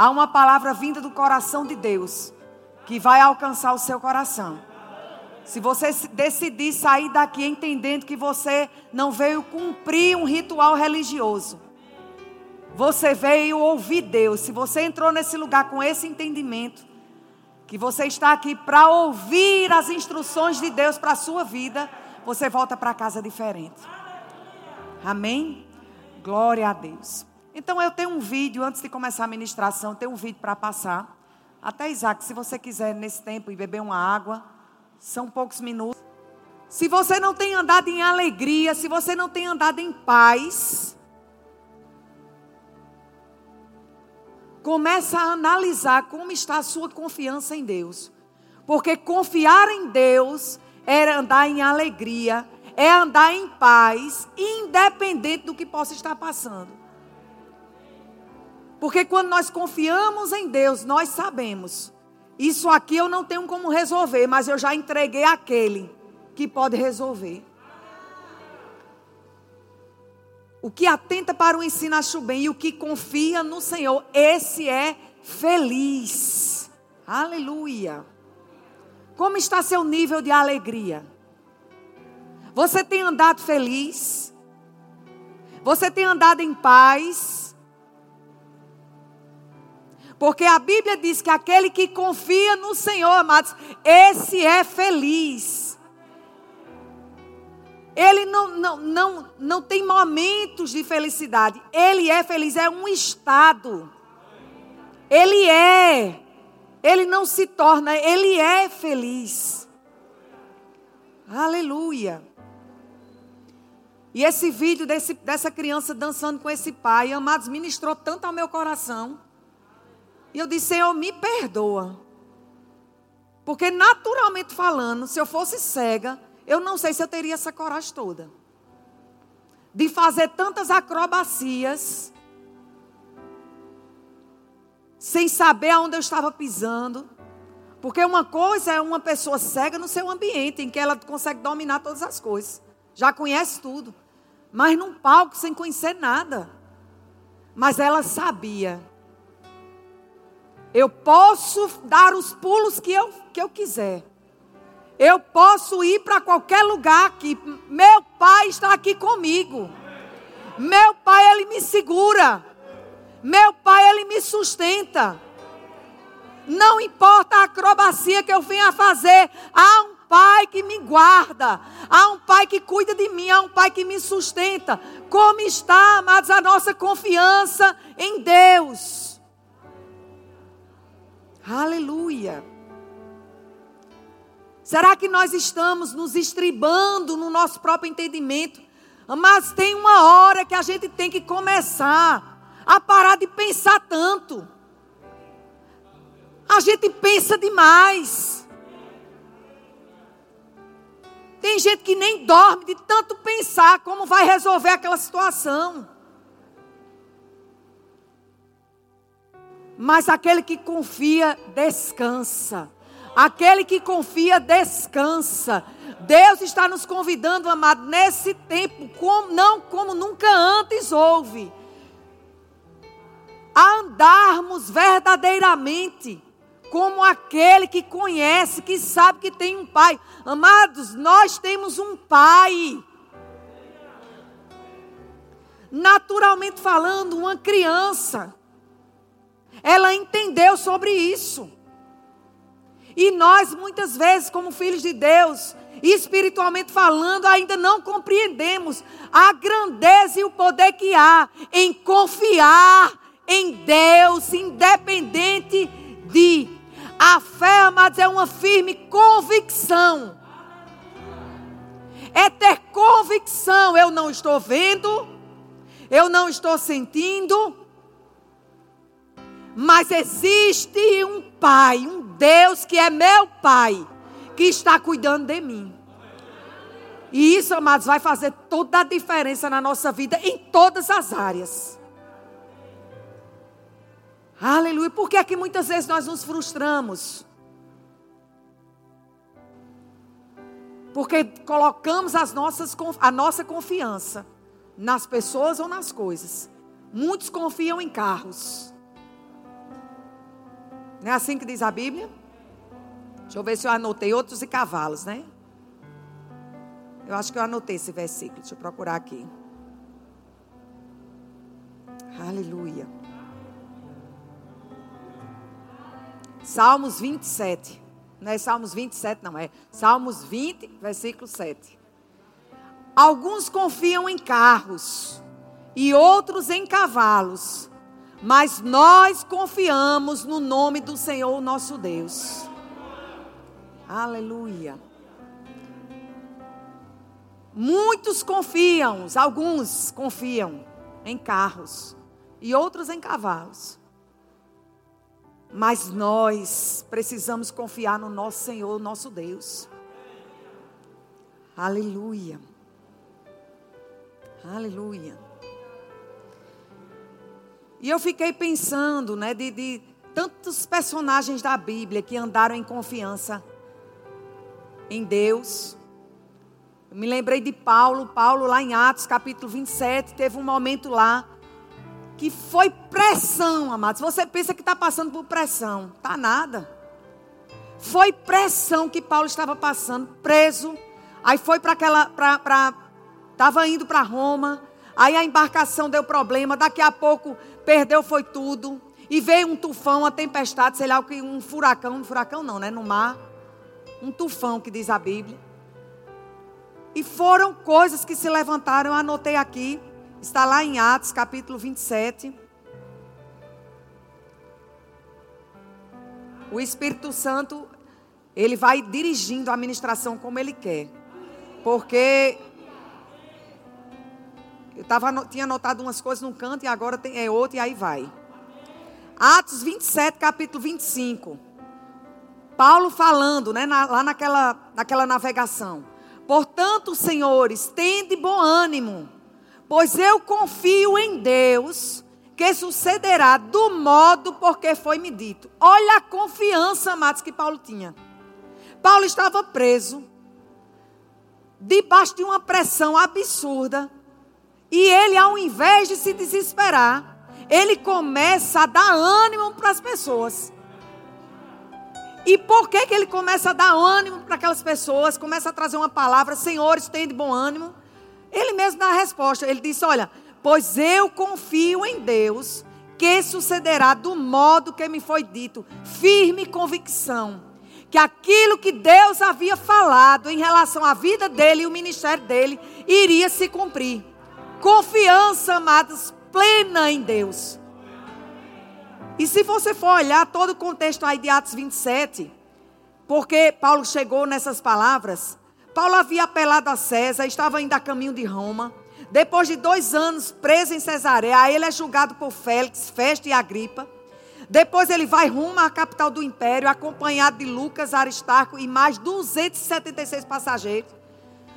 Há uma palavra vinda do coração de Deus que vai alcançar o seu coração. Se você decidir sair daqui entendendo que você não veio cumprir um ritual religioso, você veio ouvir Deus. Se você entrou nesse lugar com esse entendimento, que você está aqui para ouvir as instruções de Deus para a sua vida, você volta para casa diferente. Amém? Glória a Deus. Então eu tenho um vídeo, antes de começar a ministração, tenho um vídeo para passar. Até Isaac, se você quiser nesse tempo ir beber uma água, são poucos minutos. Se você não tem andado em alegria, se você não tem andado em paz, começa a analisar como está a sua confiança em Deus. Porque confiar em Deus é andar em alegria, é andar em paz, independente do que possa estar passando. Porque quando nós confiamos em Deus, nós sabemos. Isso aqui eu não tenho como resolver, mas eu já entreguei aquele que pode resolver. O que atenta para o ensino acho bem e o que confia no Senhor, esse é feliz. Aleluia. Como está seu nível de alegria? Você tem andado feliz? Você tem andado em paz? Porque a Bíblia diz que aquele que confia no Senhor, amados, esse é feliz. Ele não, não, não, não tem momentos de felicidade. Ele é feliz, é um estado. Ele é. Ele não se torna, ele é feliz. Aleluia. E esse vídeo desse, dessa criança dançando com esse pai, amados, ministrou tanto ao meu coração. E eu disse, Senhor, me perdoa. Porque naturalmente falando, se eu fosse cega, eu não sei se eu teria essa coragem toda. De fazer tantas acrobacias. Sem saber aonde eu estava pisando. Porque uma coisa é uma pessoa cega no seu ambiente, em que ela consegue dominar todas as coisas. Já conhece tudo. Mas num palco sem conhecer nada. Mas ela sabia eu posso dar os pulos que eu, que eu quiser. Eu posso ir para qualquer lugar que meu pai está aqui comigo. Meu pai ele me segura. Meu pai ele me sustenta. Não importa a acrobacia que eu venha fazer, há um pai que me guarda, há um pai que cuida de mim, há um pai que me sustenta. Como está, amados, a nossa confiança em Deus? Aleluia. Será que nós estamos nos estribando no nosso próprio entendimento? Mas tem uma hora que a gente tem que começar a parar de pensar tanto. A gente pensa demais. Tem gente que nem dorme de tanto pensar como vai resolver aquela situação. Mas aquele que confia, descansa. Aquele que confia, descansa. Deus está nos convidando, amado, nesse tempo, como, não como nunca antes houve, a andarmos verdadeiramente como aquele que conhece, que sabe que tem um pai. Amados, nós temos um pai. Naturalmente falando, uma criança ela entendeu sobre isso. E nós, muitas vezes, como filhos de Deus, espiritualmente falando, ainda não compreendemos a grandeza e o poder que há em confiar em Deus, independente de. A fé, amados, é uma firme convicção. É ter convicção. Eu não estou vendo, eu não estou sentindo, mas existe um Pai, um Deus que é meu Pai, que está cuidando de mim. E isso, amados, vai fazer toda a diferença na nossa vida em todas as áreas. Aleluia. Por que é que muitas vezes nós nos frustramos? Porque colocamos as nossas, a nossa confiança nas pessoas ou nas coisas. Muitos confiam em carros. Não é assim que diz a Bíblia? Deixa eu ver se eu anotei outros e cavalos, né? Eu acho que eu anotei esse versículo. Deixa eu procurar aqui. Aleluia. Salmos 27. Não é Salmos 27, não. É Salmos 20, versículo 7. Alguns confiam em carros e outros em cavalos, mas nós confiamos no nome do Senhor nosso Deus. Aleluia. Muitos confiam, alguns confiam em carros e outros em cavalos. Mas nós precisamos confiar no nosso Senhor, nosso Deus. Aleluia. Aleluia. E eu fiquei pensando, né, de, de tantos personagens da Bíblia que andaram em confiança em Deus. Eu me lembrei de Paulo, Paulo lá em Atos capítulo 27, teve um momento lá que foi pressão, amados. Você pensa que está passando por pressão, tá nada. Foi pressão que Paulo estava passando, preso. Aí foi para aquela, para, estava indo para Roma. Aí a embarcação deu problema. Daqui a pouco perdeu foi tudo. E veio um tufão, uma tempestade, sei lá o que, um furacão, um furacão não, né, no mar. Um tufão que diz a Bíblia. E foram coisas que se levantaram, eu anotei aqui. Está lá em Atos, capítulo 27. O Espírito Santo, ele vai dirigindo a administração como ele quer. Porque eu tava, tinha anotado umas coisas num canto e agora tem, é outro e aí vai. Atos 27, capítulo 25. Paulo falando, né, na, lá naquela, naquela navegação. Portanto, senhores, tende bom ânimo Pois eu confio em Deus que sucederá do modo porque foi me dito. Olha a confiança, amados, que Paulo tinha. Paulo estava preso, debaixo de uma pressão absurda, e ele, ao invés de se desesperar, ele começa a dar ânimo para as pessoas. E por que, que ele começa a dar ânimo para aquelas pessoas? Começa a trazer uma palavra: Senhores, tem de bom ânimo. Ele mesmo dá a resposta. Ele disse: Olha, pois eu confio em Deus, que sucederá do modo que me foi dito. Firme convicção. Que aquilo que Deus havia falado em relação à vida dele e o ministério dele iria se cumprir. Confiança, amados, plena em Deus. E se você for olhar todo o contexto aí de Atos 27, porque Paulo chegou nessas palavras, Paulo havia apelado a César, estava ainda a caminho de Roma. Depois de dois anos preso em Cesareia, ele é julgado por Félix, Festa e Agripa. Depois ele vai rumo à capital do império, acompanhado de Lucas, Aristarco e mais 276 passageiros.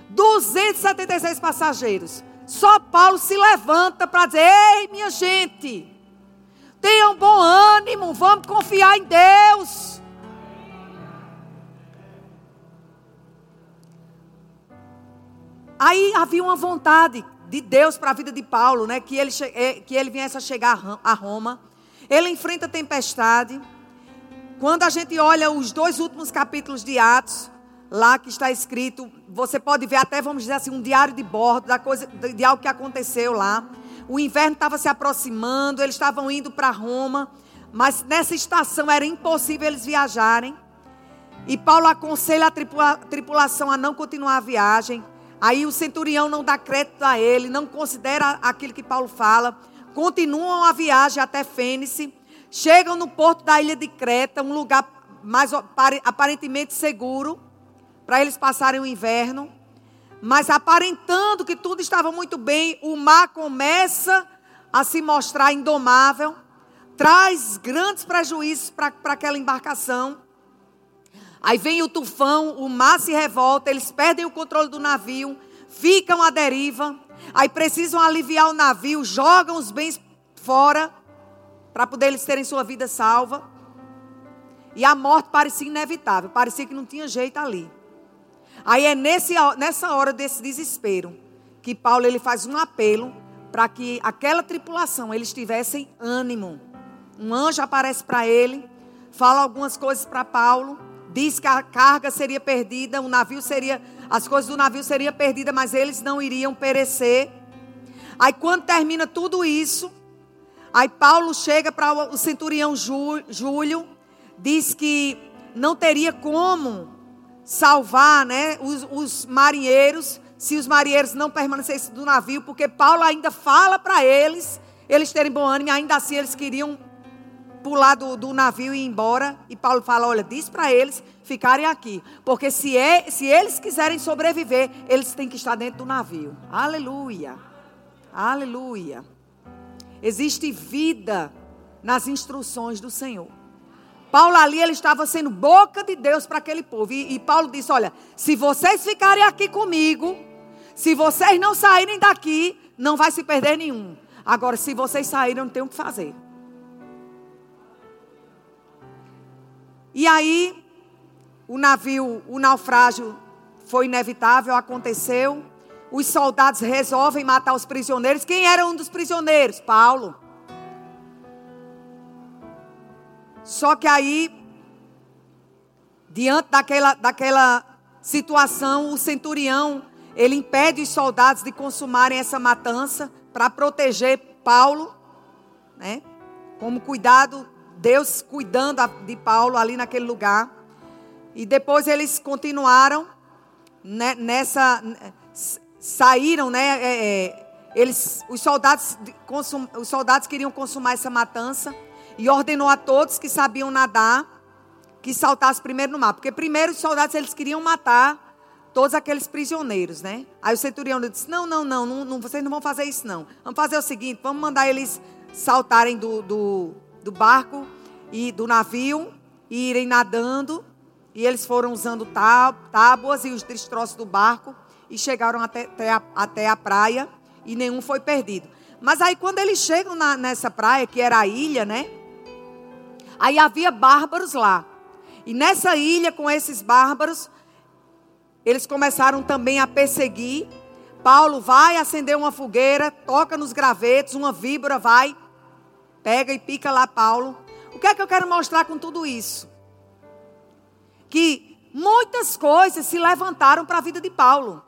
276 passageiros. Só Paulo se levanta para dizer: Ei, minha gente, tenham bom ânimo, vamos confiar em Deus. Aí havia uma vontade de Deus para a vida de Paulo, né? Que ele, eh, que ele viesse a chegar a Roma. Ele enfrenta tempestade. Quando a gente olha os dois últimos capítulos de Atos, lá que está escrito, você pode ver até, vamos dizer assim, um diário de bordo da coisa, de algo que aconteceu lá. O inverno estava se aproximando, eles estavam indo para Roma, mas nessa estação era impossível eles viajarem. E Paulo aconselha a tripula, tripulação a não continuar a viagem. Aí o centurião não dá crédito a ele, não considera aquilo que Paulo fala. Continuam a viagem até Fênice. Chegam no porto da ilha de Creta, um lugar mais aparentemente seguro para eles passarem o inverno. Mas aparentando que tudo estava muito bem, o mar começa a se mostrar indomável, traz grandes prejuízos para aquela embarcação. Aí vem o tufão, o mar se revolta, eles perdem o controle do navio, ficam à deriva. Aí precisam aliviar o navio, jogam os bens fora para poder eles terem sua vida salva. E a morte parecia inevitável, parecia que não tinha jeito ali. Aí é nesse, nessa hora desse desespero que Paulo ele faz um apelo para que aquela tripulação eles tivessem ânimo. Um anjo aparece para ele fala algumas coisas para Paulo, diz que a carga seria perdida, o navio seria, as coisas do navio seriam perdidas, mas eles não iriam perecer. Aí quando termina tudo isso, aí Paulo chega para o centurião Júlio, diz que não teria como salvar, né, os, os marinheiros, se os marinheiros não permanecessem do navio, porque Paulo ainda fala para eles, eles terem bom ânimo, ainda assim eles queriam pular do, do navio e ir embora. E Paulo fala: olha, diz para eles ficarem aqui. Porque se, é, se eles quiserem sobreviver, eles têm que estar dentro do navio. Aleluia. Aleluia. Existe vida nas instruções do Senhor. Paulo ali, ele estava sendo boca de Deus para aquele povo. E, e Paulo disse: Olha, se vocês ficarem aqui comigo, se vocês não saírem daqui, não vai se perder nenhum. Agora, se vocês saírem, não tem o que fazer. E aí, o navio, o naufrágio foi inevitável, aconteceu. Os soldados resolvem matar os prisioneiros. Quem era um dos prisioneiros? Paulo. Só que aí, diante daquela, daquela situação, o centurião, ele impede os soldados de consumarem essa matança para proteger Paulo, né? Como cuidado Deus cuidando de Paulo ali naquele lugar. E depois eles continuaram né, nessa. Saíram, né? É, é, eles, os, soldados, consum, os soldados queriam consumar essa matança. E ordenou a todos que sabiam nadar que saltassem primeiro no mar. Porque primeiro os soldados eles queriam matar todos aqueles prisioneiros, né? Aí o centurião disse: Não, não, não, não, não vocês não vão fazer isso, não. Vamos fazer o seguinte: vamos mandar eles saltarem do, do, do barco e do navio e irem nadando. E eles foram usando tábuas e os destroços do barco e chegaram até, até, a, até a praia e nenhum foi perdido. Mas aí quando eles chegam na, nessa praia, que era a ilha, né? Aí havia bárbaros lá. E nessa ilha, com esses bárbaros, eles começaram também a perseguir. Paulo vai acender uma fogueira, toca nos gravetos, uma víbora vai, pega e pica lá Paulo que é que eu quero mostrar com tudo isso? Que muitas coisas se levantaram para a vida de Paulo.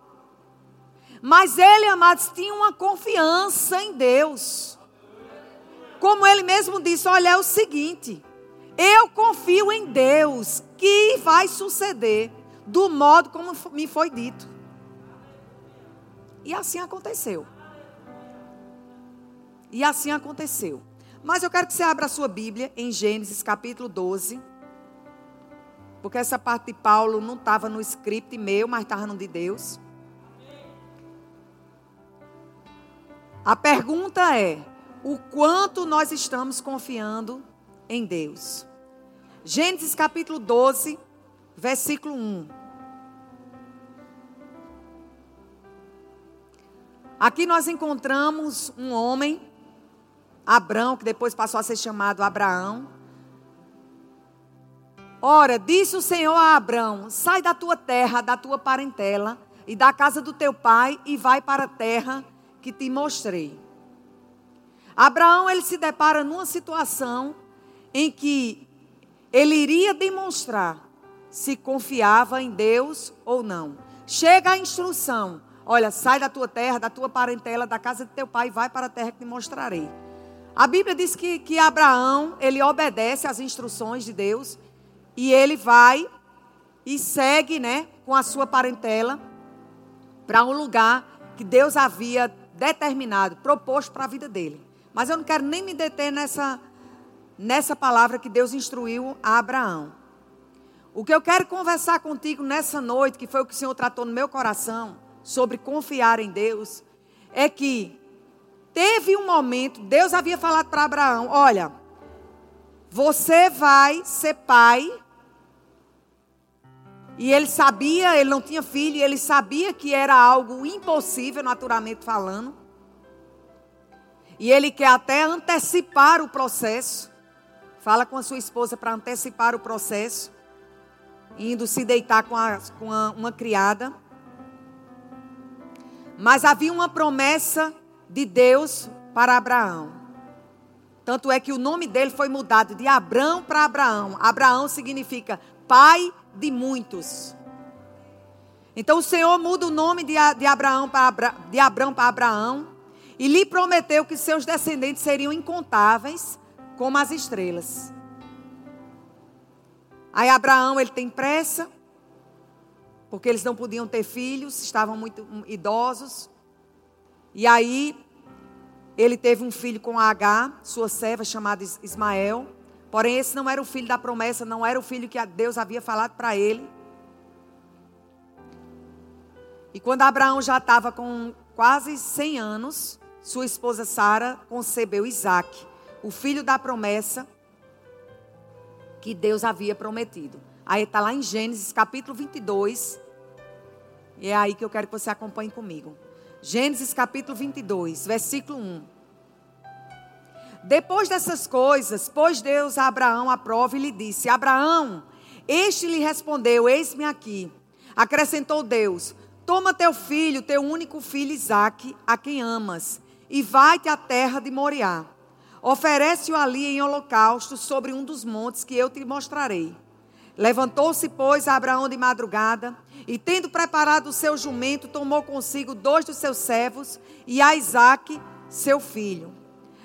Mas ele, amados, tinha uma confiança em Deus. Como ele mesmo disse: olha, é o seguinte, eu confio em Deus que vai suceder do modo como me foi dito. E assim aconteceu. E assim aconteceu. Mas eu quero que você abra a sua Bíblia em Gênesis capítulo 12. Porque essa parte de Paulo não estava no script meu, mas estava no de Deus. A pergunta é: o quanto nós estamos confiando em Deus? Gênesis capítulo 12, versículo 1. Aqui nós encontramos um homem Abrão, que depois passou a ser chamado Abraão. Ora, disse o Senhor a Abrão: Sai da tua terra, da tua parentela e da casa do teu pai e vai para a terra que te mostrei. Abraão ele se depara numa situação em que ele iria demonstrar se confiava em Deus ou não. Chega a instrução: olha, sai da tua terra, da tua parentela, da casa de teu pai vai para a terra que te mostrarei. A Bíblia diz que, que Abraão, ele obedece às instruções de Deus e ele vai e segue, né, com a sua parentela para um lugar que Deus havia determinado, proposto para a vida dele. Mas eu não quero nem me deter nessa nessa palavra que Deus instruiu a Abraão. O que eu quero conversar contigo nessa noite, que foi o que o Senhor tratou no meu coração, sobre confiar em Deus, é que teve um momento, Deus havia falado para Abraão: Olha, você vai ser pai. E ele sabia, ele não tinha filho, ele sabia que era algo impossível, naturalmente falando. E ele quer até antecipar o processo. Fala com a sua esposa para antecipar o processo. Indo se deitar com, a, com a, uma criada. Mas havia uma promessa de Deus para Abraão. Tanto é que o nome dele foi mudado de Abrão para Abraão. Abraão significa pai de muitos. Então o Senhor muda o nome de, de Abraão para Abra, de Abrão para Abraão e lhe prometeu que seus descendentes seriam incontáveis como as estrelas. Aí Abraão ele tem pressa, porque eles não podiam ter filhos, estavam muito idosos. E aí ele teve um filho com H, sua serva chamada Ismael. Porém, esse não era o filho da promessa, não era o filho que Deus havia falado para ele. E quando Abraão já estava com quase 100 anos, sua esposa Sara concebeu Isaac, o filho da promessa que Deus havia prometido. Aí está lá em Gênesis capítulo 22. E é aí que eu quero que você acompanhe comigo. Gênesis capítulo 22, versículo 1. Depois dessas coisas, pôs Deus a Abraão à prova e lhe disse: Abraão, este lhe respondeu: Eis-me aqui. Acrescentou Deus: Toma teu filho, teu único filho Isaque, a quem amas, e vai-te à terra de Moriá. Oferece-o ali em holocausto sobre um dos montes que eu te mostrarei. Levantou-se, pois, Abraão de madrugada, e tendo preparado o seu jumento, tomou consigo dois dos seus servos e a Isaque, seu filho.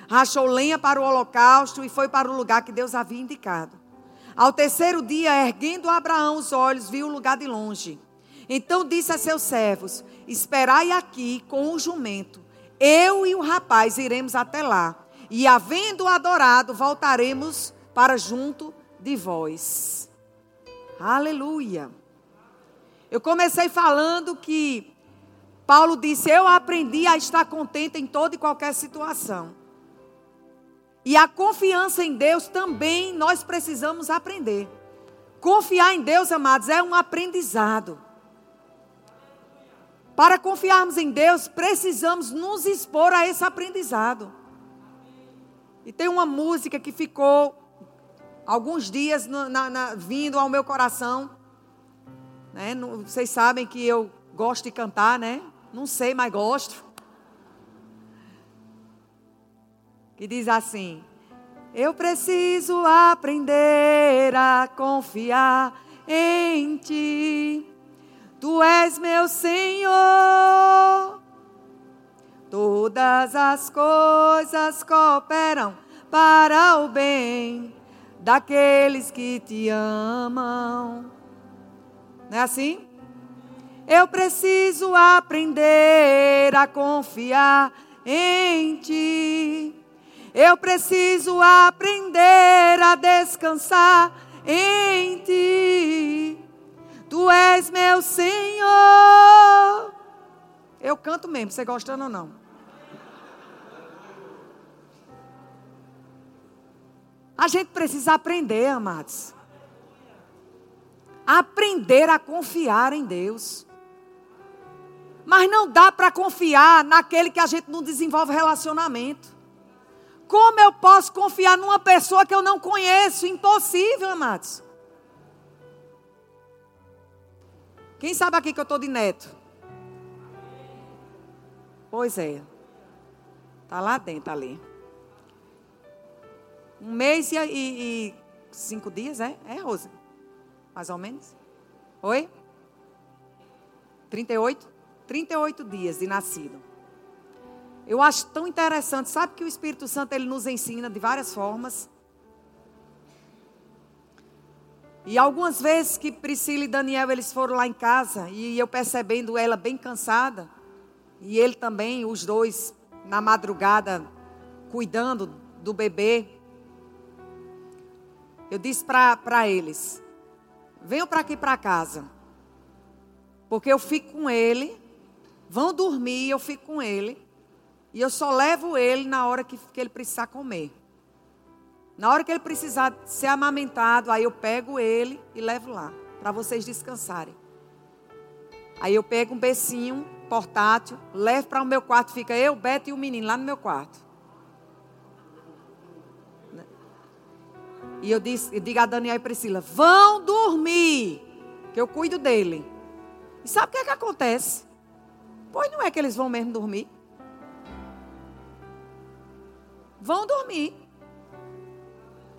Rachou lenha para o holocausto e foi para o lugar que Deus havia indicado. Ao terceiro dia, erguendo Abraão os olhos, viu o lugar de longe. Então disse a seus servos: Esperai aqui com o jumento. Eu e o rapaz iremos até lá. E havendo adorado, voltaremos para junto de vós. Aleluia. Eu comecei falando que Paulo disse: Eu aprendi a estar contente em toda e qualquer situação. E a confiança em Deus também nós precisamos aprender. Confiar em Deus, amados, é um aprendizado. Para confiarmos em Deus, precisamos nos expor a esse aprendizado. E tem uma música que ficou alguns dias na, na, vindo ao meu coração. Né? Vocês sabem que eu gosto de cantar, né? Não sei, mas gosto. Que diz assim: Eu preciso aprender a confiar em Ti. Tu és meu Senhor. Todas as coisas cooperam para o bem daqueles que te amam. Não é assim? Eu preciso aprender a confiar em ti. Eu preciso aprender a descansar em ti. Tu és meu Senhor. Eu canto mesmo, você gostando ou não? A gente precisa aprender, amados. Aprender a confiar em Deus. Mas não dá para confiar naquele que a gente não desenvolve relacionamento. Como eu posso confiar numa pessoa que eu não conheço? Impossível, amados. Quem sabe aqui que eu estou de neto? Pois é. Está lá dentro ali. Um mês e, e, cinco dias, é? É, Rosa? Mais ou menos? Oi? 38? 38 dias de nascido. Eu acho tão interessante. Sabe que o Espírito Santo ele nos ensina de várias formas. E algumas vezes que Priscila e Daniel eles foram lá em casa e eu percebendo ela bem cansada e ele também, os dois na madrugada cuidando do bebê. Eu disse para eles: venham para aqui para casa. Porque eu fico com ele, vão dormir, eu fico com ele. E eu só levo ele na hora que, que ele precisar comer. Na hora que ele precisar ser amamentado, aí eu pego ele e levo lá, para vocês descansarem. Aí eu pego um becinho portátil, levo para o meu quarto, fica eu, Beto e o menino lá no meu quarto. E eu, disse, eu digo a Daniel e Priscila: vão dormir, que eu cuido dele. E sabe o que é que acontece? Pois não é que eles vão mesmo dormir. Vão dormir.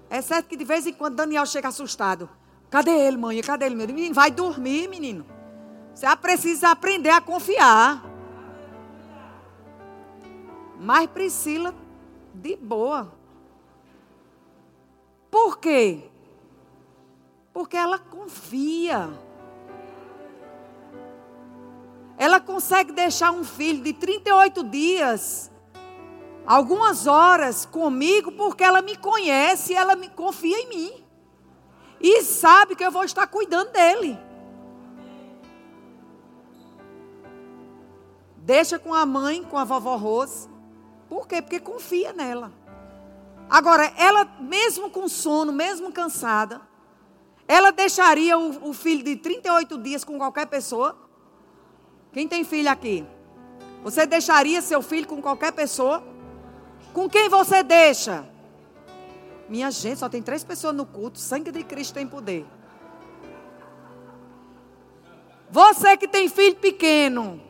É certo que de vez em quando Daniel chega assustado. Cadê ele, mãe? Cadê ele, meu? Menino, vai dormir, menino. Você precisa aprender a confiar. Mas Priscila, de boa. Por quê? Porque ela confia. Ela consegue deixar um filho de 38 dias, algumas horas comigo, porque ela me conhece, ela me confia em mim. E sabe que eu vou estar cuidando dele. Deixa com a mãe, com a vovó Rose. Por quê? Porque confia nela. Agora, ela, mesmo com sono, mesmo cansada, ela deixaria o, o filho de 38 dias com qualquer pessoa? Quem tem filho aqui? Você deixaria seu filho com qualquer pessoa? Com quem você deixa? Minha gente, só tem três pessoas no culto. Sangue de Cristo tem poder. Você que tem filho pequeno.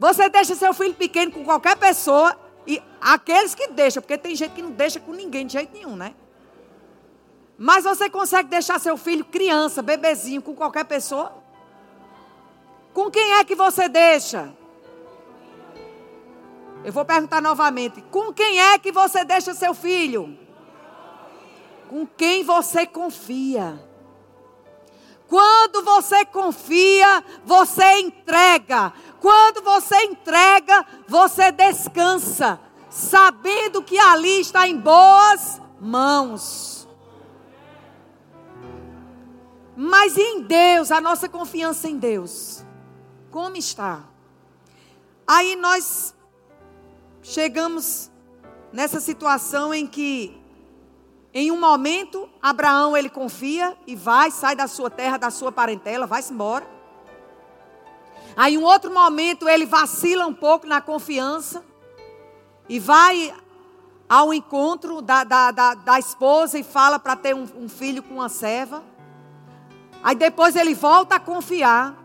Você deixa seu filho pequeno com qualquer pessoa. E aqueles que deixam, porque tem gente que não deixa com ninguém de jeito nenhum, né? Mas você consegue deixar seu filho criança, bebezinho, com qualquer pessoa? Com quem é que você deixa? Eu vou perguntar novamente: com quem é que você deixa seu filho? Com quem você confia? Quando você confia, você entrega. Quando você entrega, você descansa, sabendo que ali está em boas mãos. Mas em Deus, a nossa confiança em Deus, como está? Aí nós chegamos nessa situação em que, em um momento, Abraão ele confia e vai, sai da sua terra, da sua parentela, vai-se embora. Aí, em um outro momento, ele vacila um pouco na confiança e vai ao encontro da, da, da, da esposa e fala para ter um, um filho com uma serva. Aí depois ele volta a confiar.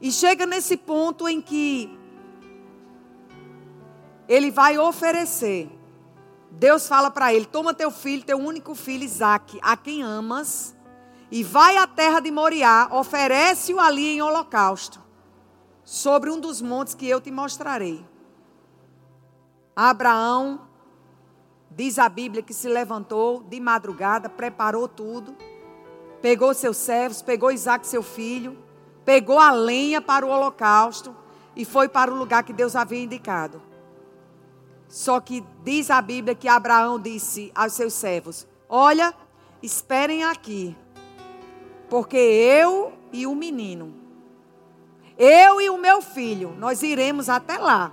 E chega nesse ponto em que ele vai oferecer. Deus fala para ele: Toma teu filho, teu único filho Isaque, a quem amas, e vai à terra de Moriá, oferece-o ali em holocausto, sobre um dos montes que eu te mostrarei. Abraão, diz a Bíblia, que se levantou de madrugada, preparou tudo pegou seus servos, pegou Isaac, seu filho, pegou a lenha para o holocausto e foi para o lugar que Deus havia indicado. Só que diz a Bíblia que Abraão disse aos seus servos: Olha, esperem aqui, porque eu e o menino, eu e o meu filho, nós iremos até lá.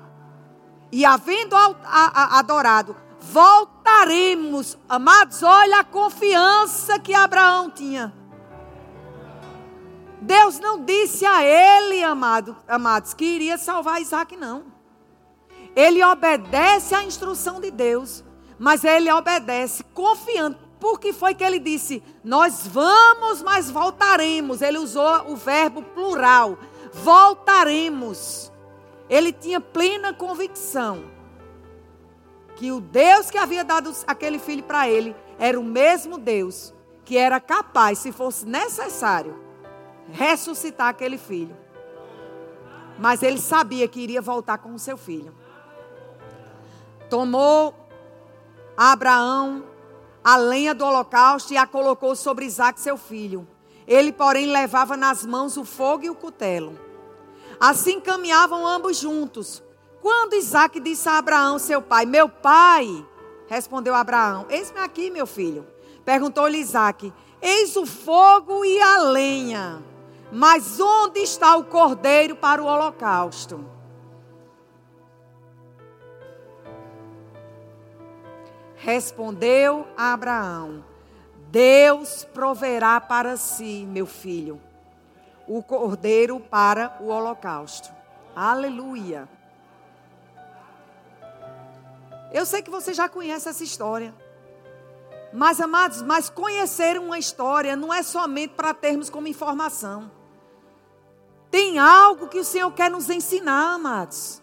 E havendo adorado, voltaremos. Amados, olha a confiança que Abraão tinha. Deus não disse a ele, amado, amados, que iria salvar Isaac, não. Ele obedece à instrução de Deus, mas ele obedece confiando. Por que foi que ele disse: Nós vamos, mas voltaremos? Ele usou o verbo plural: voltaremos. Ele tinha plena convicção que o Deus que havia dado aquele filho para ele era o mesmo Deus que era capaz, se fosse necessário, ressuscitar aquele filho. Mas ele sabia que iria voltar com o seu filho. Tomou Abraão a lenha do holocausto e a colocou sobre Isaac, seu filho. Ele, porém, levava nas mãos o fogo e o cutelo. Assim caminhavam ambos juntos. Quando Isaac disse a Abraão, seu pai, meu pai, respondeu Abraão, eis-me aqui, meu filho. Perguntou-lhe Isaac, eis o fogo e a lenha mas onde está o cordeiro para o holocausto? Respondeu Abraão: Deus proverá para si, meu filho, o cordeiro para o holocausto. Aleluia. Eu sei que você já conhece essa história. Mas, amados, mas conhecer uma história não é somente para termos como informação. Tem algo que o Senhor quer nos ensinar, amados.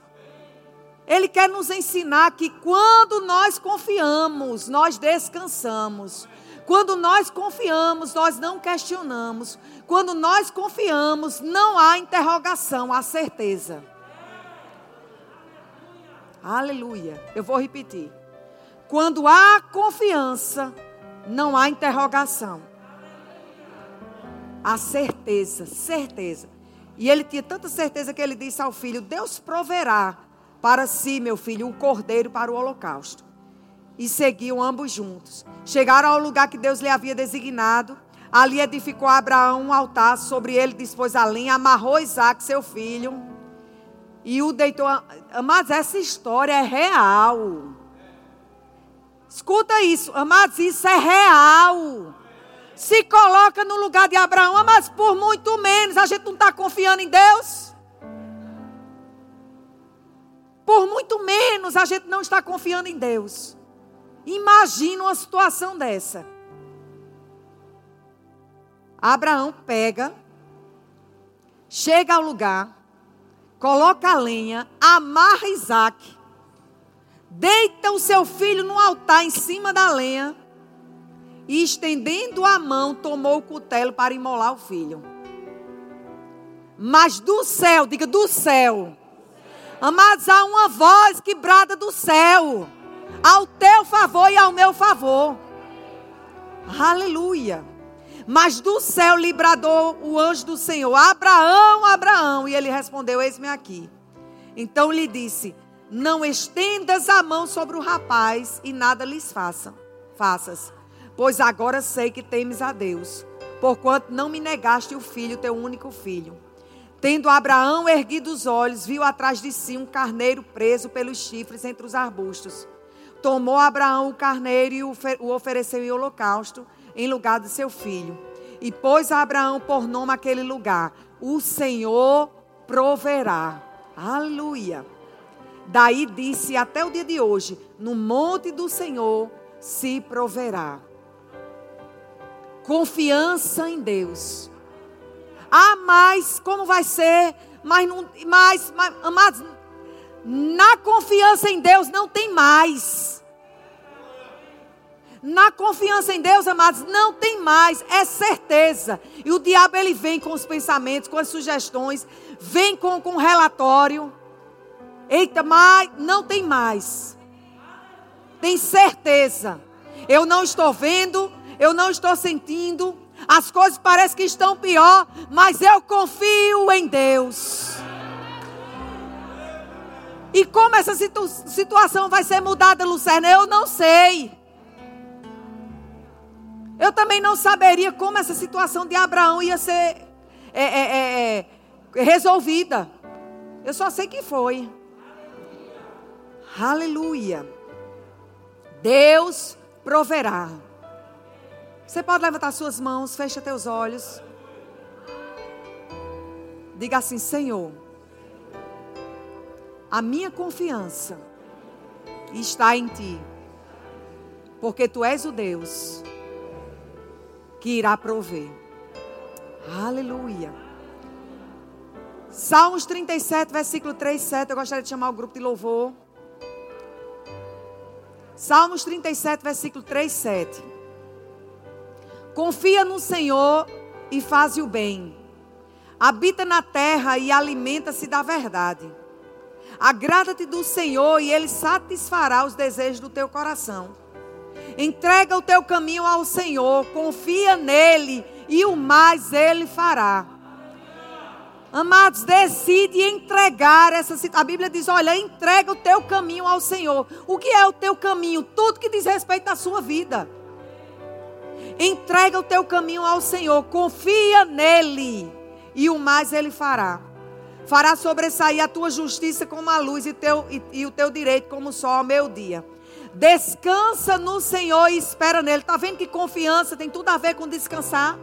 Ele quer nos ensinar que quando nós confiamos, nós descansamos. Quando nós confiamos, nós não questionamos. Quando nós confiamos, não há interrogação, há certeza. Aleluia. Eu vou repetir. Quando há confiança, não há interrogação. Há certeza, certeza. E ele tinha tanta certeza que ele disse ao filho: Deus proverá para si, meu filho, o cordeiro para o holocausto. E seguiam ambos juntos. Chegaram ao lugar que Deus lhe havia designado. Ali edificou Abraão um altar, sobre ele dispôs a linha, amarrou Isaac, seu filho, e o deitou. Mas essa história é real. Escuta isso, amados, isso é real. Se coloca no lugar de Abraão, mas por muito menos a gente não está confiando em Deus. Por muito menos a gente não está confiando em Deus. Imagina uma situação dessa. Abraão pega, chega ao lugar, coloca a lenha, amarra Isaac, deita o seu filho no altar em cima da lenha e, estendendo a mão, tomou o cutelo para imolar o filho. Mas do céu, diga do céu, Amados, há uma voz que brada do céu, ao teu favor e ao meu favor. Aleluia. Mas do céu lhe bradou o anjo do Senhor: Abraão, Abraão. E ele respondeu: Eis-me aqui. Então lhe disse: Não estendas a mão sobre o rapaz e nada lhes faça, faças, pois agora sei que temes a Deus, porquanto não me negaste o filho, teu único filho. Tendo Abraão erguido os olhos, viu atrás de si um carneiro preso pelos chifres entre os arbustos. Tomou Abraão o carneiro e o ofereceu em holocausto, em lugar de seu filho. E pôs Abraão por nome aquele lugar: O Senhor proverá. Aleluia. Daí disse até o dia de hoje: No monte do Senhor se proverá. Confiança em Deus ah, mas como vai ser? Mas, não, mas, mas amados, na confiança em Deus não tem mais. Na confiança em Deus, amados, não tem mais, é certeza. E o diabo ele vem com os pensamentos, com as sugestões, vem com, com o relatório. Eita, mas não tem mais. Tem certeza. Eu não estou vendo, eu não estou sentindo, as coisas parecem que estão pior, mas eu confio em Deus. E como essa situ situação vai ser mudada, Lucerna? Eu não sei. Eu também não saberia como essa situação de Abraão ia ser é, é, é, é resolvida. Eu só sei que foi. Aleluia. Deus proverá. Você pode levantar suas mãos, fecha teus olhos. Diga assim: Senhor, a minha confiança está em Ti, porque Tu és o Deus que irá prover. Aleluia. Salmos 37, versículo 3, 7. Eu gostaria de chamar o grupo de louvor. Salmos 37, versículo 3, 7. Confia no Senhor e faz o bem. Habita na terra e alimenta-se da verdade. Agrada-te do Senhor e Ele satisfará os desejos do teu coração. Entrega o teu caminho ao Senhor, confia nele e o mais Ele fará. Amados, decide entregar essa A Bíblia diz: olha, entrega o teu caminho ao Senhor. O que é o teu caminho? Tudo que diz respeito à sua vida. Entrega o teu caminho ao Senhor, confia nele, e o mais ele fará. Fará sobressair a tua justiça como a luz e, teu, e, e o teu direito como o sol ao meu dia. Descansa no Senhor e espera nele. Está vendo que confiança tem tudo a ver com descansar?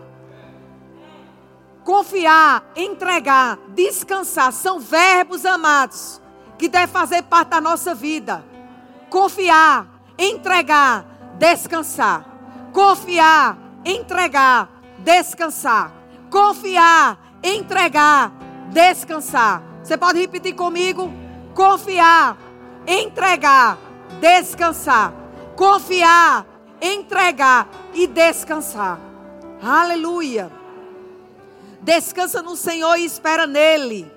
Confiar, entregar, descansar são verbos amados que devem fazer parte da nossa vida. Confiar, entregar, descansar. Confiar, entregar, descansar. Confiar, entregar, descansar. Você pode repetir comigo? Confiar, entregar, descansar. Confiar, entregar e descansar. Aleluia. Descansa no Senhor e espera nele.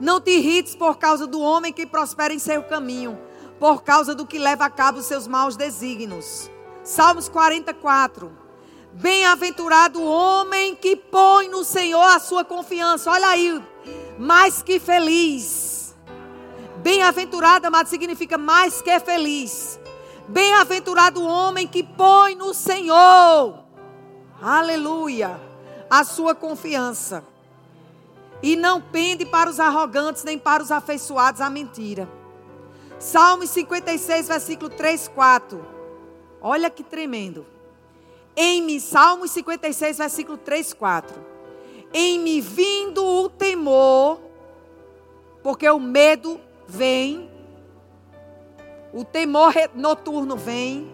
Não te irrites por causa do homem que prospera em seu caminho, por causa do que leva a cabo seus maus desígnios. Salmos 44. Bem-aventurado o homem que põe no Senhor a sua confiança. Olha aí, mais que feliz. Bem-aventurado, amado, significa mais que feliz. Bem-aventurado o homem que põe no Senhor. Aleluia. A sua confiança. E não pende para os arrogantes, nem para os afeiçoados à mentira. Salmos 56, versículo 3, 4. Olha que tremendo. Em Salmos 56, versículo 3, 4. Em me vindo o temor, porque o medo vem, o temor noturno vem.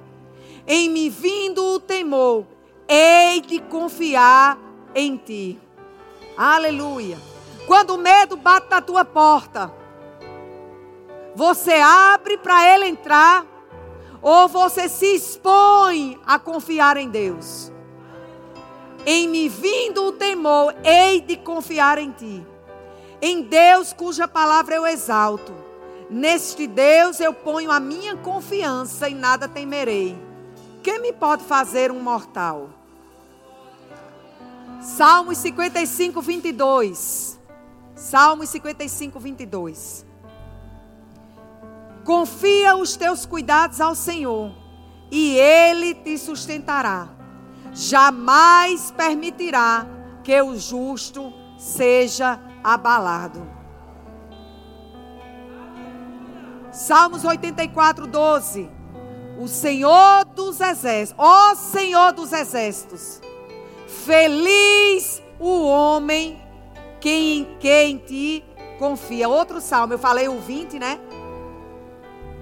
Em me vindo o temor, hei de confiar em ti. Aleluia. Quando o medo bate na tua porta, você abre para ele entrar ou você se expõe a confiar em Deus? Em me vindo o temor, hei de confiar em ti. Em Deus cuja palavra eu exalto. Neste Deus eu ponho a minha confiança e nada temerei. Quem me pode fazer um mortal? Salmos 55, 22. Salmos 55, 22. Confia os teus cuidados ao Senhor, e Ele te sustentará. Jamais permitirá que o justo seja abalado. Salmos 84, 12. O Senhor dos exércitos, ó Senhor dos exércitos, feliz o homem que em, que em ti confia. Outro salmo, eu falei o 20, né?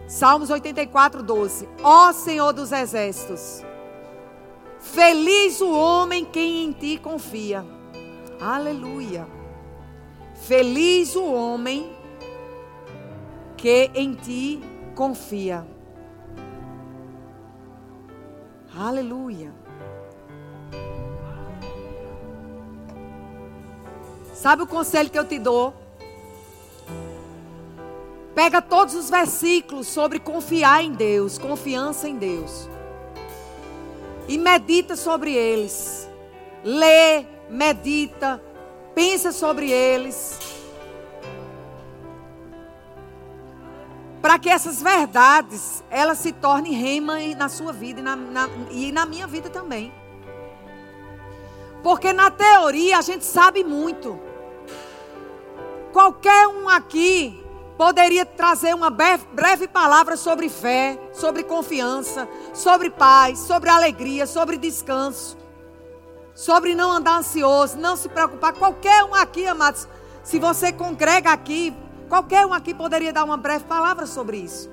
Salmos 84, 12. Ó Senhor dos exércitos, feliz o homem quem em ti confia. Aleluia. Feliz o homem que em ti confia. Aleluia. Sabe o conselho que eu te dou? Pega todos os versículos sobre confiar em Deus, confiança em Deus. E medita sobre eles. Lê, medita, pensa sobre eles. Para que essas verdades, elas se tornem rema na sua vida e na, na, e na minha vida também. Porque na teoria a gente sabe muito. Qualquer um aqui poderia trazer uma breve palavra sobre fé, sobre confiança, sobre paz, sobre alegria, sobre descanso, sobre não andar ansioso, não se preocupar. Qualquer um aqui, amados, se você congrega aqui, qualquer um aqui poderia dar uma breve palavra sobre isso.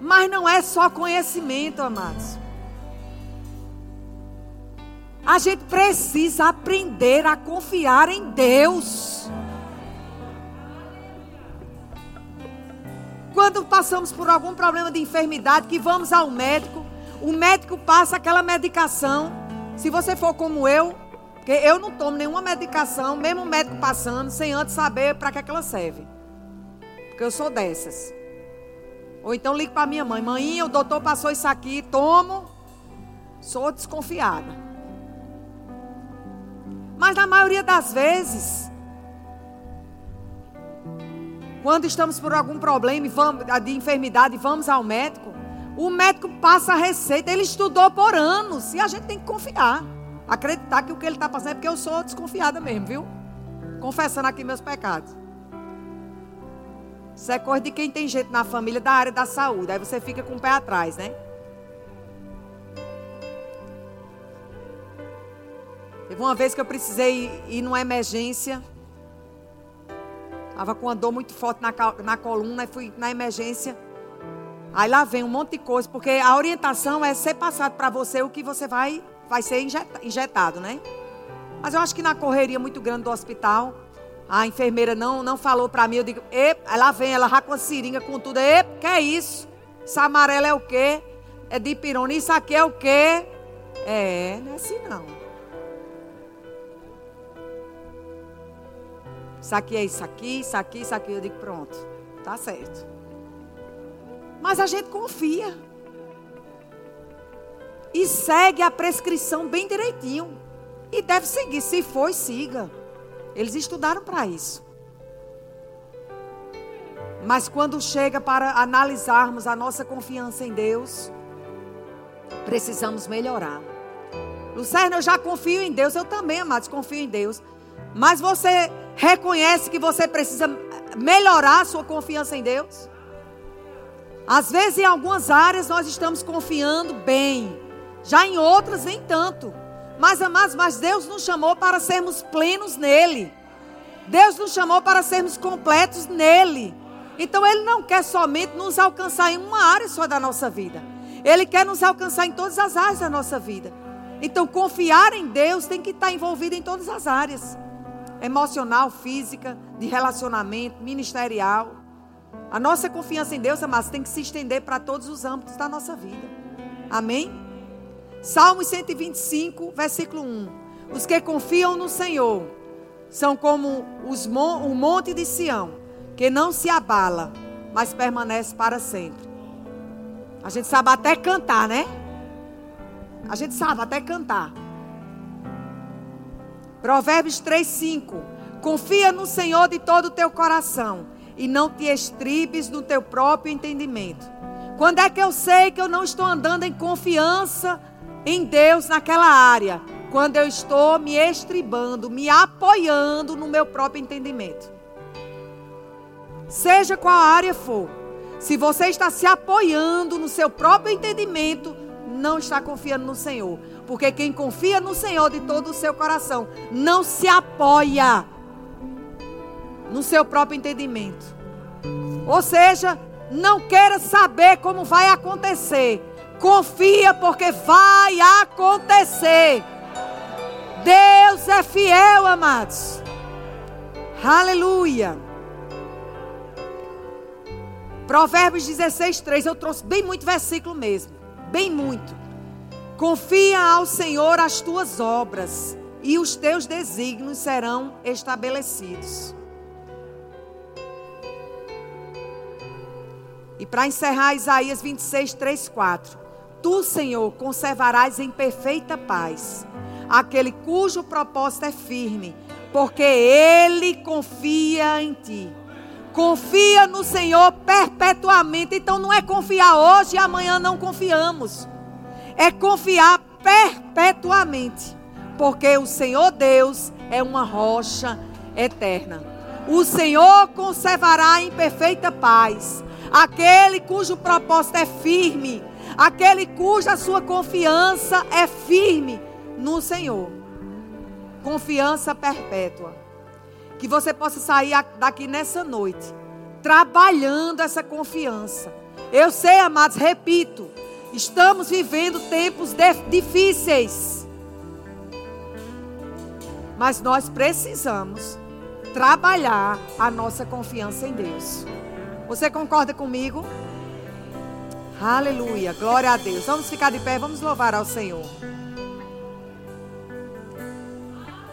Mas não é só conhecimento, amados. A gente precisa aprender a confiar em Deus. Quando passamos por algum problema de enfermidade, que vamos ao médico, o médico passa aquela medicação. Se você for como eu, porque eu não tomo nenhuma medicação, mesmo o médico passando, sem antes saber para que, é que ela serve. Porque eu sou dessas. Ou então ligo para minha mãe: Mãe, o doutor passou isso aqui, tomo. Sou desconfiada. Mas na maioria das vezes, quando estamos por algum problema de enfermidade e vamos ao médico, o médico passa a receita. Ele estudou por anos e a gente tem que confiar. Acreditar que o que ele está passando é porque eu sou desconfiada mesmo, viu? Confessando aqui meus pecados. Isso é coisa de quem tem gente na família da área da saúde. Aí você fica com o pé atrás, né? Teve uma vez que eu precisei ir numa emergência. Estava com uma dor muito forte na, na coluna e fui na emergência. Aí lá vem um monte de coisa, porque a orientação é ser passado para você o que você vai, vai ser injetado, né? Mas eu acho que na correria muito grande do hospital, A enfermeira não, não falou para mim. Eu digo, ela vem, ela já com a seringa, com tudo. E que é isso? Isso amarelo é o quê? É de pirona. Isso aqui é o quê? É, não é assim não. Isso aqui é isso aqui, isso aqui, isso aqui. Eu digo, pronto, tá certo. Mas a gente confia. E segue a prescrição bem direitinho. E deve seguir. Se for, siga. Eles estudaram para isso. Mas quando chega para analisarmos a nossa confiança em Deus, precisamos melhorar. Lucerno, eu já confio em Deus, eu também, amados, confio em Deus. Mas você reconhece que você precisa melhorar a sua confiança em Deus? Às vezes, em algumas áreas, nós estamos confiando bem, já em outras, nem tanto. Mas, amados, mas Deus nos chamou para sermos plenos nele. Deus nos chamou para sermos completos nele. Então, Ele não quer somente nos alcançar em uma área só da nossa vida. Ele quer nos alcançar em todas as áreas da nossa vida. Então, confiar em Deus tem que estar envolvido em todas as áreas: emocional, física, de relacionamento, ministerial. A nossa confiança em Deus, amados, tem que se estender para todos os âmbitos da nossa vida. Amém? Salmos 125, versículo 1. Os que confiam no Senhor são como os, o monte de Sião, que não se abala, mas permanece para sempre. A gente sabe até cantar, né? A gente sabe até cantar. Provérbios 3, 5. Confia no Senhor de todo o teu coração e não te estribes no teu próprio entendimento. Quando é que eu sei que eu não estou andando em confiança em Deus naquela área, quando eu estou me estribando, me apoiando no meu próprio entendimento. Seja qual área for, se você está se apoiando no seu próprio entendimento, não está confiando no Senhor. Porque quem confia no Senhor de todo o seu coração não se apoia no seu próprio entendimento. Ou seja, não queira saber como vai acontecer. Confia porque vai acontecer. Deus é fiel, amados. Aleluia. Provérbios 16, 3. Eu trouxe bem muito versículo mesmo. Bem muito. Confia ao Senhor as tuas obras, e os teus desígnios serão estabelecidos. E para encerrar, Isaías 26, 3, 4. Tu, Senhor, conservarás em perfeita paz aquele cujo propósito é firme, porque ele confia em ti. Confia no Senhor perpetuamente. Então não é confiar hoje e amanhã não confiamos. É confiar perpetuamente. Porque o Senhor Deus é uma rocha eterna. O Senhor conservará em perfeita paz aquele cujo propósito é firme aquele cuja sua confiança é firme no Senhor. Confiança perpétua. Que você possa sair daqui nessa noite, trabalhando essa confiança. Eu sei, amados, repito, estamos vivendo tempos difíceis. Mas nós precisamos trabalhar a nossa confiança em Deus. Você concorda comigo? Aleluia, glória a Deus. Vamos ficar de pé, vamos louvar ao Senhor.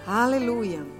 Aleluia.